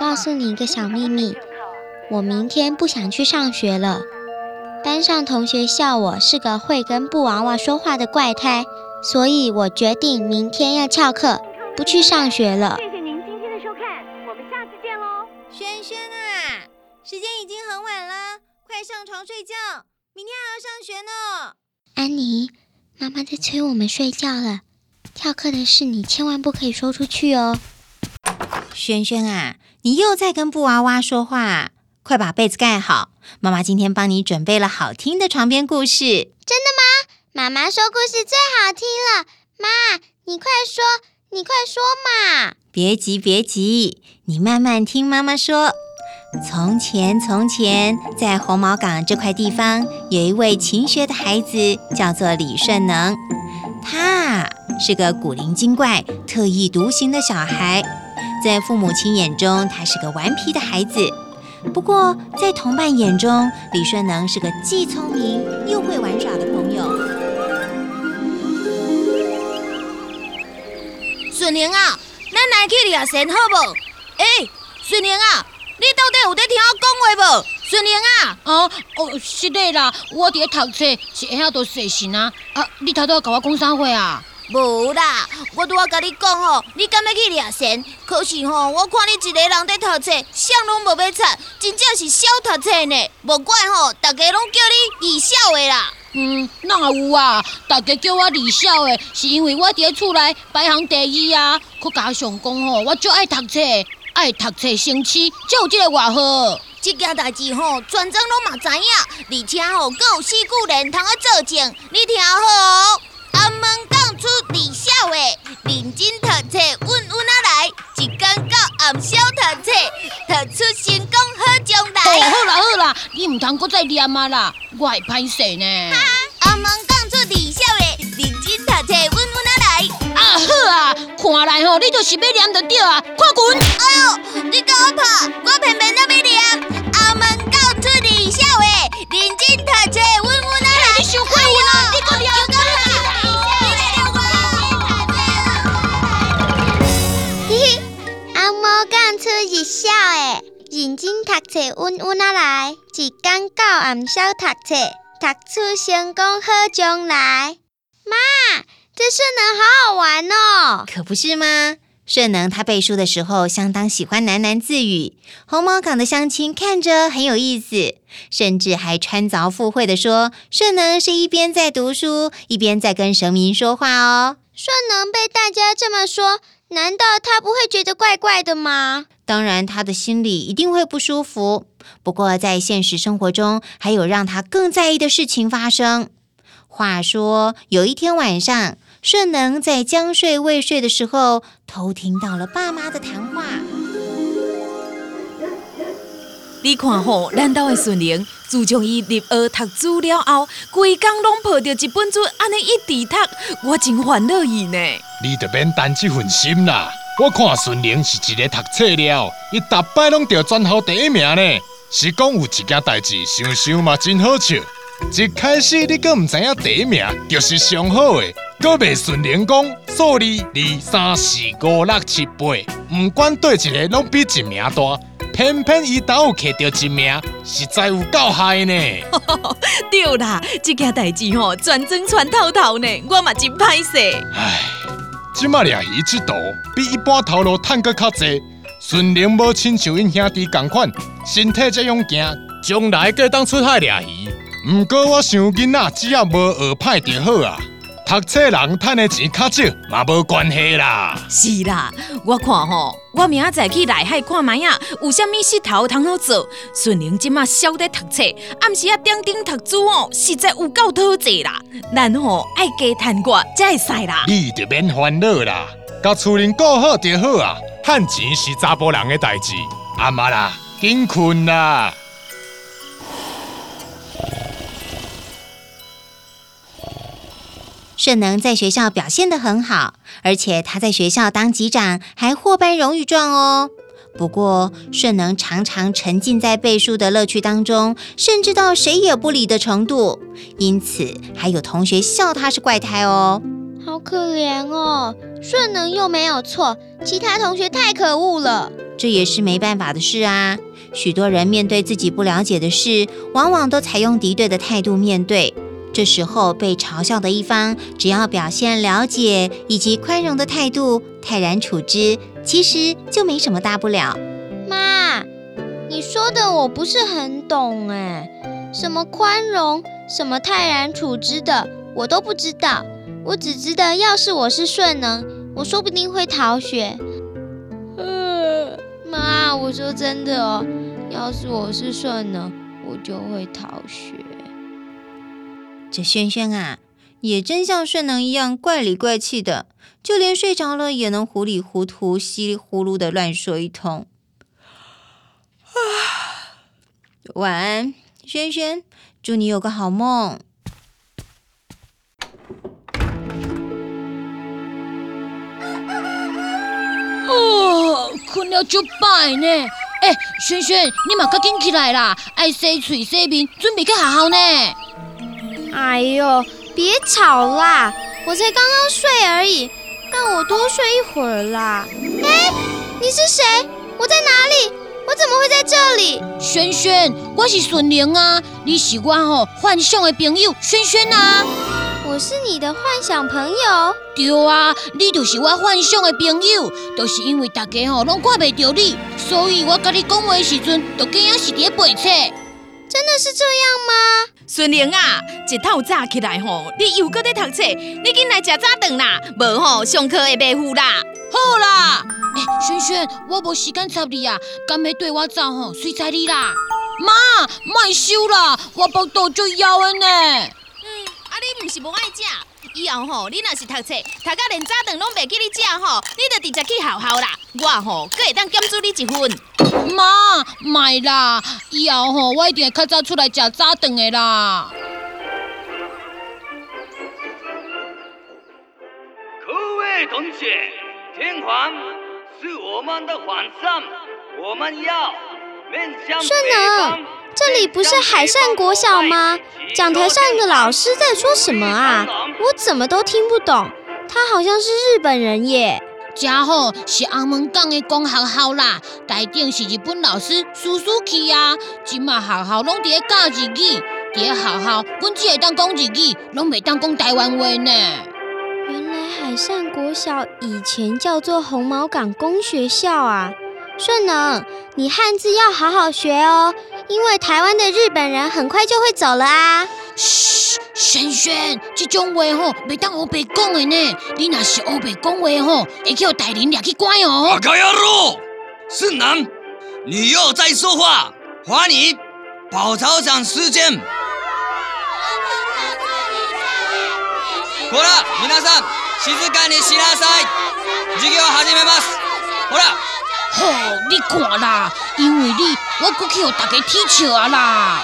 告诉你一个小秘密，我明天不想去上学了。班上同学笑我是个会跟布娃娃说话的怪胎，所以我决定明天要翘课，不去上学了。谢谢您今天的收看，我们下次见喽。轩轩啊，时间已经很晚了，快上床睡觉，明天还要上学呢。安妮，妈妈在催我们睡觉了。翘课的事你千万不可以说出去哦。轩轩啊，你又在跟布娃娃说话，快把被子盖好。妈妈今天帮你准备了好听的床边故事。真的吗？妈妈说故事最好听了。妈，你快说，你快说嘛！别急，别急，你慢慢听妈妈说。从前，从前，在红毛港这块地方，有一位勤学的孩子，叫做李顺能。他是个古灵精怪、特立独行的小孩，在父母亲眼中，他是个顽皮的孩子。不过，在同伴眼中，李顺能是个既聪明又会玩耍的朋友。顺宁啊，咱来去掠神好无？诶、顺宁啊，你到底有在听我讲话无？顺宁啊，哦哦，是的啦，我伫咧读册，是会晓读细神啊。啊，你头拄甲我讲啥话啊？无啦，我拄仔甲你讲吼，你敢要去掠神？可是吼，我看你一个人在读册，啥拢无要插，真正是少读册呢。无怪吼，大家拢叫你二少的啦。嗯，哪有啊？大家叫我二少的，是因为我伫咧厝内排行第二啊。佮加上讲吼，我足爱读册，爱读册生气，才有即个外号。这件代志吼，全庄拢嘛知影，而且吼，佫有四句人通啊作证，你听好哦。安门讲出李小的，认真读册，稳稳啊来，一天到暗宵读册，读出成功好将哦，来。好啦好啦，你毋通搁再念啊啦，我会歹势呢。阿门讲出李小的，认真读册，稳稳啊来。啊好啊，看来吼，你就是要念就对啊，看滚！哎呦，你甲我拍，我偏偏要出日少诶，认真读册，稳稳啊来，一天到暗宵读册，读出成功好将来。妈，这顺能好好玩哦！可不是吗？顺能他背书的时候，相当喜欢喃喃自语。红毛港的乡亲看着很有意思，甚至还穿凿附会的说，顺能是一边在读书，一边在跟神明说话哦。顺能被大家这么说，难道他不会觉得怪怪的吗？当然，他的心里一定会不舒服。不过，在现实生活中，还有让他更在意的事情发生。话说，有一天晚上，顺能在将睡未睡的时候，偷听到了爸妈的谈话。你看吼，咱兜的顺灵，自从伊入学读书了后，规工拢抱着一本书，安尼一直读，我真烦恼伊呢。你就免担这份心啦。我看顺宁是一个读册了，伊逐摆拢得全校第一名呢。是讲有一件代志，想想嘛真好笑。一开始你阁毋知影第一名就是上好的，阁袂顺宁讲数字二三四五六七八，毋管对一个拢比一名大，偏偏伊倒有摕到一名，实在有够害呢。对啦，这件代志吼，全真全透透呢，我嘛真歹势。唉，即马掠鱼这道比一般头路趁搁较济，顺灵无亲像因兄弟共款，身体这样行，将来计当出海掠鱼。毋过我想囡仔只要无学歹就好啊。读册人赚的钱较少，嘛无关系啦。是啦，我看吼，我明仔载去内海看卖啊，有啥物事头通好做。顺灵即马晓得读册，暗时啊点点读书哦，实在有够讨济啦。咱吼爱加趁我才会使啦。你就免烦恼啦，甲厝人顾好就好啊。趁钱是查甫人的代志，阿妈啦，紧困啦。顺能在学校表现得很好，而且他在学校当级长，还获颁荣誉状哦。不过，顺能常常沉浸在背书的乐趣当中，甚至到谁也不理的程度，因此还有同学笑他是怪胎哦。好可怜哦，顺能又没有错，其他同学太可恶了。这也是没办法的事啊。许多人面对自己不了解的事，往往都采用敌对的态度面对。这时候被嘲笑的一方，只要表现了解以及宽容的态度，泰然处之，其实就没什么大不了。妈，你说的我不是很懂哎，什么宽容，什么泰然处之的，我都不知道。我只知道，要是我是顺能，我说不定会逃学。妈，我说真的哦，要是我是顺能，我就会逃学。这轩轩啊，也真像顺能一样怪里怪气的，就连睡着了也能糊里糊涂、稀里糊涂的乱说一通。啊，晚安，轩轩，祝你有个好梦。哦，困了就摆呢。哎，轩轩，你嘛赶紧起来啦，爱洗嘴洗面，准备去学校呢。哎呦，别吵啦！我才刚刚睡而已，让我多睡一会儿啦。哎，你是谁？我在哪里？我怎么会在这里？萱萱，我是顺玲啊！你是我吼幻想的朋友，萱萱啊！我是你的幻想朋友？对啊，你就是我幻想的朋友，都是因为大家吼拢看袂到你，所以我甲你讲话的时阵，都竟然是伫背册。真的是这样吗？孙玲啊，一透早起来吼，你又搁在读册，你紧来吃早顿啦，无吼上课会白赴啦。好啦，哎，萱萱，我无时间插你啊，敢要对我走吼，随在你啦。妈，莫收啦，我腹肚就枵的呢。嗯，啊你毋是无爱食？以后吼，你若是读册，读到连早顿拢袂记你食吼，你就直接去学校啦。我吼，搁会当减助你一份。妈，卖啦，以后吼，我一定会较早出来食早顿的啦。各位同学，天皇是我们的皇上，我们要面向顺能，这里不是海善国小吗？讲台上的老师在说什么啊？我怎么都听不懂。他好像是日本人耶。家伙是阿门港的公学校啦，台顶是日本老师叔叔去啊。即马学校拢伫咧教日语，伫咧学校，阮只会当讲日语，拢袂当讲台湾话呢。原来海上国小以前叫做红毛港公学校啊。顺能，你汉字要好好学哦，因为台湾的日本人很快就会走了啊。嘘，萱萱，这种话吼，袂当黑白讲的呢。你若是黑白讲话吼，会叫大人抓去关哦。阿卡亚路，顺能，你又在说话，罚你跑操场时间。好了，皆さん、静かにしなさい。授業始めます。ほら。吼，你看啦，因为你，我过去互大家踢笑啊啦。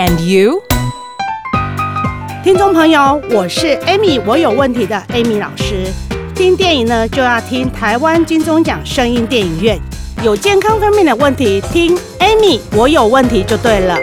and you? 听众朋友，我是 Amy，我有问题的 Amy 老师。听电影呢，就要听台湾金钟奖声音电影院。有健康方面的问题，听 Amy，我有问题就对了。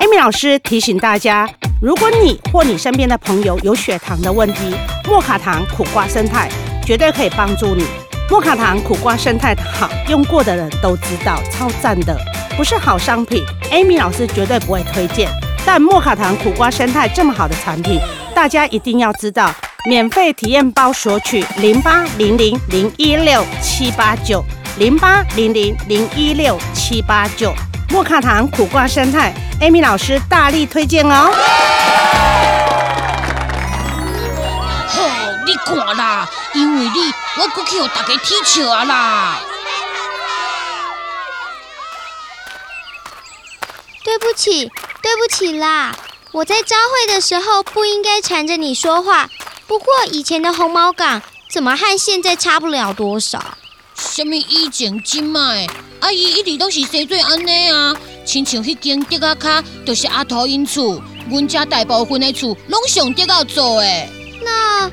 Amy 老师提醒大家，如果你或你身边的朋友有血糖的问题，莫卡糖苦瓜生态绝对可以帮助你。莫卡糖苦瓜生态好，用过的人都知道，超赞的，不是好商品，Amy 老师绝对不会推荐。但莫卡糖苦瓜生态这么好的产品，大家一定要知道。免费体验包索取零八零零零一六七八九零八零零零一六七八九。莫卡糖苦瓜生态，Amy 老师大力推荐哦。吼，你看啦，因为你，我过去互大家踢笑啊啦。对不起，对不起啦！我在朝会的时候不应该缠着你说话。不过以前的红毛港怎么和现在差不了多少？什么以前今麦？阿姨一直都是谁最安尼啊，亲像迄间竹仔卡，就是阿头因厝，阮家大部分的厝拢上竹仔做诶。那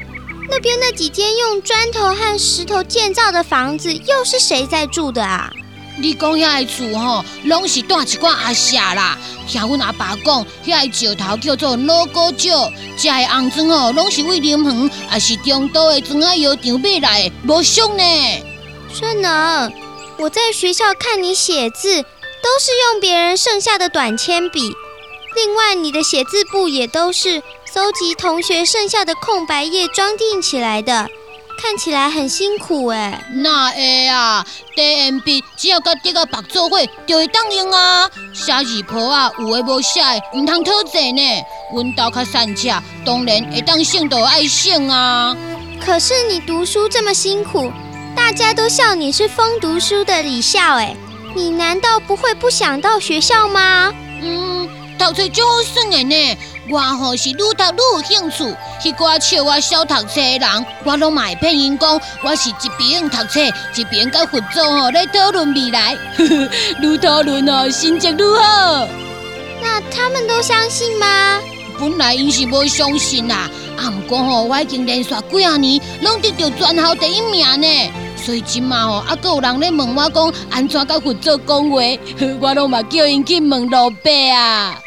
那边那几间用砖头和石头建造的房子，又是谁在住的啊？你讲遐个厝吼，拢是住一寡阿舍啦。听阮阿爸讲，遐个石头叫做老古石，食的红砖吼，拢是为林园，也是中岛的砖窑厂买来的，无俗呢。顺能，我在学校看你写字，都是用别人剩下的短铅笔。另外，你的写字簿也都是搜集同学剩下的空白页装订起来的。看起来很辛苦哎，那会啊，？DMB 只要甲滴个白做伙就会当用啊。写字簿啊，有诶无写诶，唔通讨债呢。阮兜较善车，当然会当省都爱省啊。可是你读书这么辛苦，大家都笑你是疯读书的李笑哎，你难道不会不想到学校吗？嗯，读书就好算诶呢。我吼是愈读愈有兴趣，迄个笑我少读册的人，我拢嘛会骗因讲我是一边读册，一边甲佛祖吼咧讨论未来，愈讨论哦心情愈好。那他们都相信吗？本来因是无相信啦，啊，毋过吼我已经连续几啊年拢得到全校第一名呢，所以即嘛吼啊，有人咧问我讲安怎甲佛祖讲话，我拢嘛叫因去问老爸啊。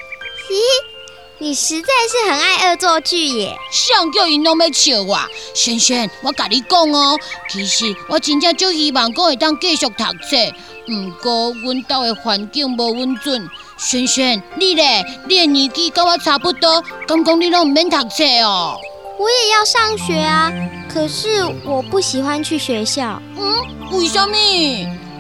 咦？你实在是很爱恶作剧耶！想叫因拢要笑我，萱萱，我甲你讲哦，其实我真正就希望讲会当继续读册，不过阮兜的环境无稳准。萱萱，你咧，你的年纪跟我差不多，刚刚你拢唔免读册哦。我也要上学啊，可是我不喜欢去学校。嗯，为什么？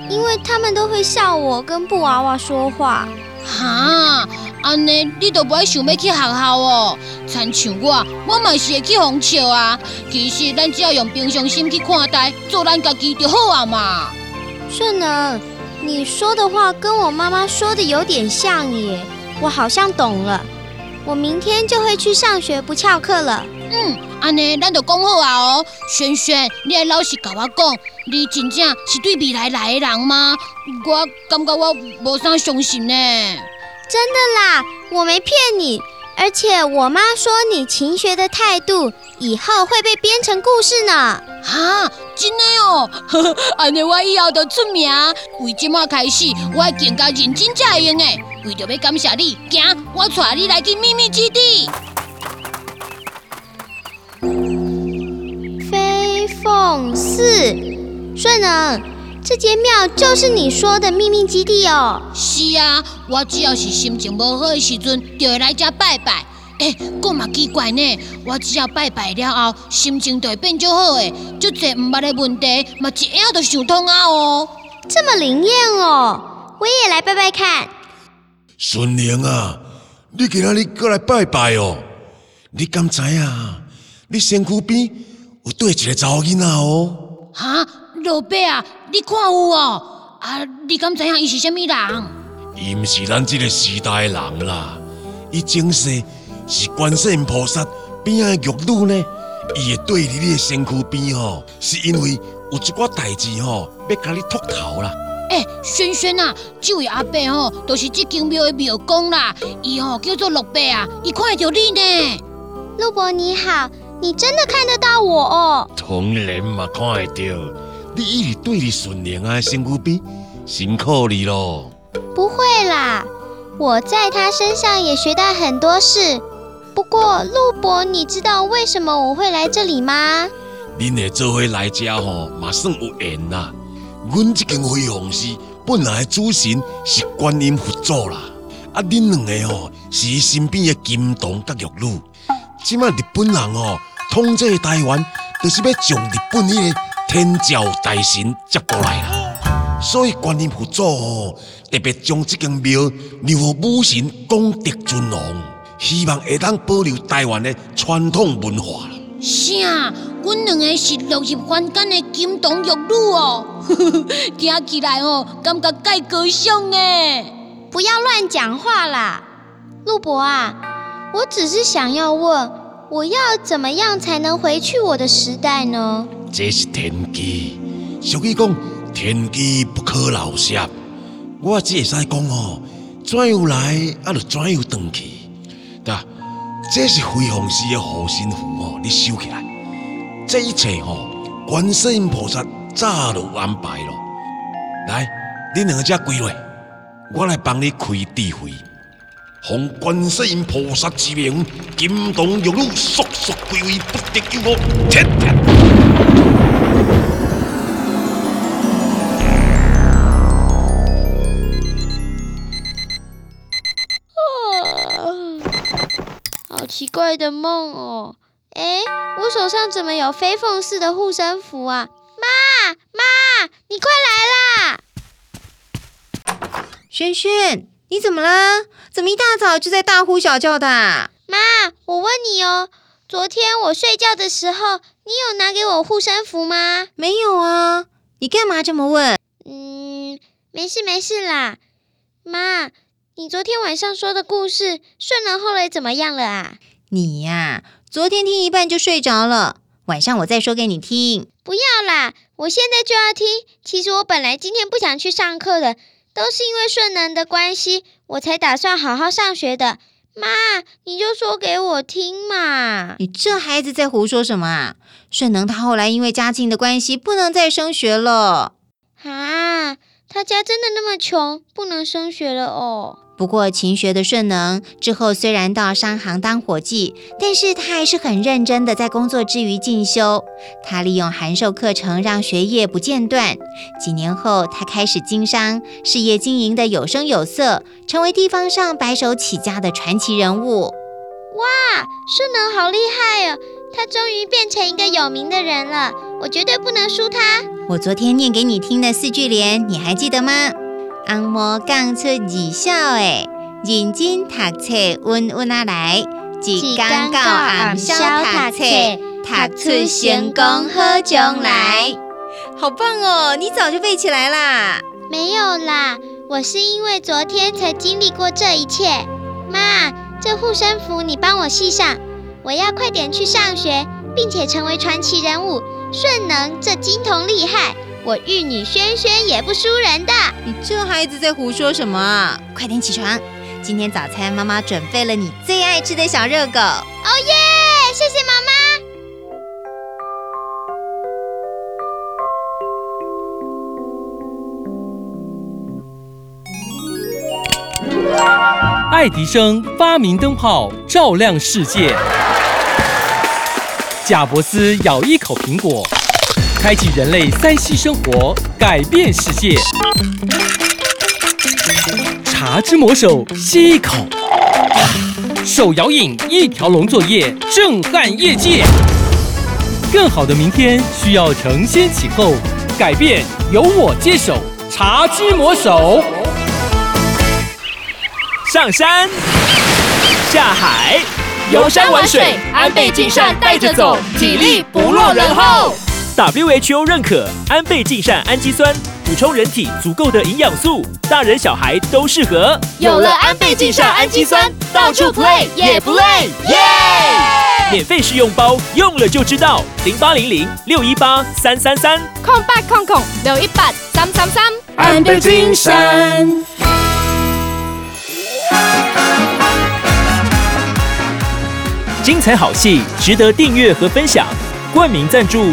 因为他们都会笑我跟布娃娃说话。哈？安尼，你都不爱想要去学校哦？参像我，我嘛是会去哄笑啊。其实，咱只要用平常心去看待，做咱家己就好啊嘛。顺能，你说的话跟我妈妈说的有点像耶。我好像懂了。我明天就会去上学，不翘课了。嗯，安尼，咱就讲好啊哦。萱萱，你来老实甲我讲，你真正是对未来来的人吗？我感觉我无啥相信呢。真的啦，我没骗你，而且我妈说你勤学的态度，以后会被编成故事呢。哈，真的哦，安尼我以后就出名。为今麦开始，我会更加认真才会用的。为着要感谢你，行，我带你来去秘密基地。飞凤寺，顺能。这间庙就是你说的秘密基地哦。是啊，我只要是心情无好的时阵，就会来这拜拜。诶，够嘛奇怪呢？我只要拜拜了后，心情就会变就好诶。就这唔捌的问题，嘛一下就想通啊哦。这么灵验哦，我也来拜拜看。孙玲啊，你今仔日过来拜拜哦？你敢知啊？你身躯边有对一个查某囡仔哦？哈？老伯啊，你看有哦？啊，你敢知影伊是虾米人？伊毋是咱即个时代的人啦，伊前世是观世音菩萨边仔的玉女呢。伊会对你的身躯边吼，是因为有一寡代志吼，要甲你秃头啦。哎，轩轩啊，这位阿伯吼，就是即间庙的庙公啦，伊吼叫做陆伯啊，伊看得到你呢。陆伯你好，你真的看得到我哦？当然嘛，看会到。你一直对你顺利啊，身躯边辛苦你咯。不会啦，我在他身上也学到很多事。不过陆伯，你知道为什么我会来这里吗？恁会做回来家吼，嘛算有缘啦。阮这间飞鸿寺本来主神是观音佛祖啦，啊，恁两个吼是身边的金童甲玉女。即摆日本人吼统治台湾，就是要将日本迄个天照大神接过来啦。所以观音佛祖吼特别将这间庙让予武神功德尊王，希望会当保留台湾的传统文化。啥？阮两个是落入凡间的金童玉女哦，听起来哦，感觉介高尚诶。不要乱讲话啦，陆博啊，我只是想要问，我要怎么样才能回去我的时代呢？这是天机，俗语讲天机不可留泄，我只会使讲哦，怎样来啊，就怎样转去。对，这是飞鸿寺的护身符哦，你收起来。这一切哦，观世音菩萨早就安排了。来，你两个只归来，我来帮你开智慧。奉观世音菩萨之名，金童玉女速速归位，不得有误。天怪的梦哦。哎，我手上怎么有飞凤似的护身符啊？妈妈，你快来啦！轩轩，你怎么了？怎么一大早就在大呼小叫的？妈，我问你哦，昨天我睡觉的时候，你有拿给我护身符吗？没有啊，你干嘛这么问？嗯，没事没事啦。妈，你昨天晚上说的故事，顺了后来怎么样了啊？你呀。昨天听一半就睡着了，晚上我再说给你听。不要啦，我现在就要听。其实我本来今天不想去上课的，都是因为顺能的关系，我才打算好好上学的。妈，你就说给我听嘛。你这孩子在胡说什么啊？顺能他后来因为家境的关系，不能再升学了。啊，他家真的那么穷，不能升学了哦。不过勤学的顺能之后虽然到商行当伙计，但是他还是很认真的在工作之余进修。他利用函授课程让学业不间断。几年后，他开始经商，事业经营的有声有色，成为地方上白手起家的传奇人物。哇，顺能好厉害哦！他终于变成一个有名的人了，我绝对不能输他。我昨天念给你听的四句联，你还记得吗？红毛讲出二小诶，认真读册，稳稳啊来，一天到暗宵读册，读出成功好将来。好棒哦！你早就背起来啦？没有啦，我是因为昨天才经历过这一切。妈，这护身符你帮我系上，我要快点去上学，并且成为传奇人物。顺能这金童厉害。我玉女轩轩也不输人的。你这孩子在胡说什么啊？快点起床，今天早餐妈妈准备了你最爱吃的小热狗。哦耶！谢谢妈妈。爱迪生发明灯泡，照亮世界。贾伯斯咬一口苹果。开启人类三 C 生活，改变世界。茶之魔手吸一口，手摇饮一条龙作业，震撼业界。更好的明天需要承先启后，改变由我接手。茶之魔手，上山下海，游山玩水，安倍晋善带着走，体力不落人后。WHO 认可安倍晋善氨基酸，补充人体足够的营养素，大人小孩都适合。有了安倍晋善氨基酸，到处 play 也不累，耶！免费试用包，用了就知道。零八零零六一八三三三，空八空空六一八三三三，安倍晋善。精彩好戏值得订阅和分享，冠名赞助、